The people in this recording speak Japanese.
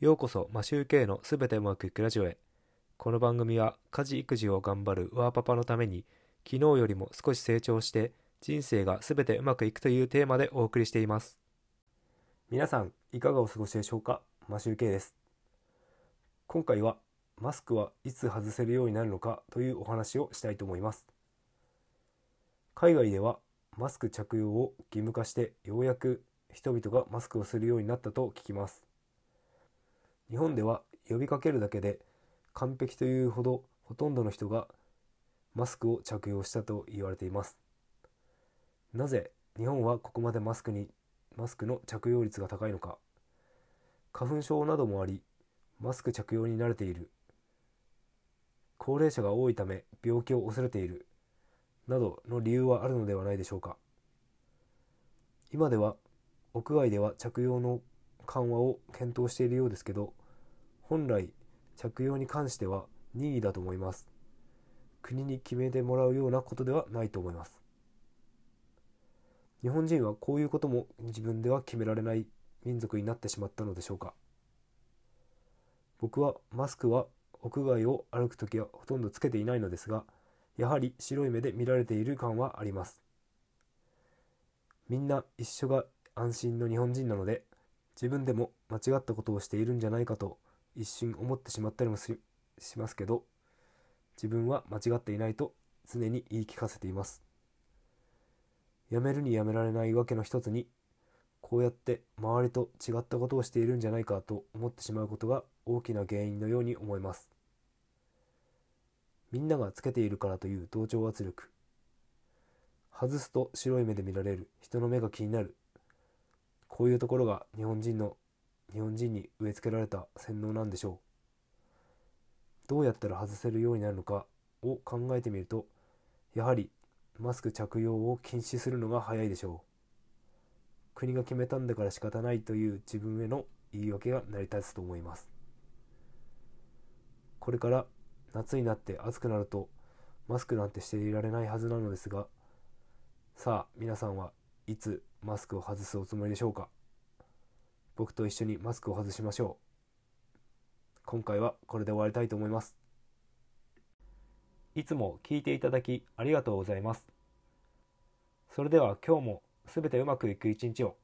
ようこそマシューケイのすべてうまくいくラジオへ。この番組は家事育児を頑張るワーパパのために昨日よりも少し成長して人生がすべてうまくいくというテーマでお送りしています。皆さんいかがお過ごしでしょうか？マシューケイです。今回はマスクはいつ外せるようになるのか？というお話をしたいと思います。海外ではマスク着用を義務化してようやく人々がマスクをするようになったと聞きます。日本では呼びかけるだけで完璧というほどほとんどの人がマスクを着用したと言われています。なぜ日本はここまでマスクにマスクの着用率が高いのか。花粉症などもありマスク着用に慣れている。高齢者が多いため病気を恐れている。などの理由はあるのではないでしょうか。今では屋外では着用の緩和を検討しているようですけど本来着用に関しては任意だと思います。国に決めてもらうようなことではないと思います。日本人はこういうことも自分では決められない民族になってしまったのでしょうか。僕はマスクは屋外を歩く時はほとんどつけていないのですがやはり白い目で見られている感はあります。みんな一緒が安心の日本人なので自分でも間違ったことをしているんじゃないかと一瞬思ってしまったりもしますけど自分は間違っていないと常に言い聞かせています。やめるにやめられないわけの一つにこうやって周りと違ったことをしているんじゃないかと思ってしまうことが大きな原因のように思います。みんながつけているからという同調圧力。外すと白い目で見られる。人の目が気になる。こういうところが日本人の日本人に植え付けられた洗脳なんでしょう。どうやったら外せるようになるのかを考えてみるとやはりマスク着用を禁止するのが早いでしょう。国が決めたんだから仕方ないという自分への言い訳が成り立つと思います。これから夏になって暑くなるとマスクなんてしていられないはずなのですがさあ皆さんはいつマスクを外すおつもりでしょうか？僕と一緒にマスクを外しましょう。今回はこれで終わりたいと思います。いつも聞いていただきありがとうございます。それでは今日もすべてうまくいく一日を。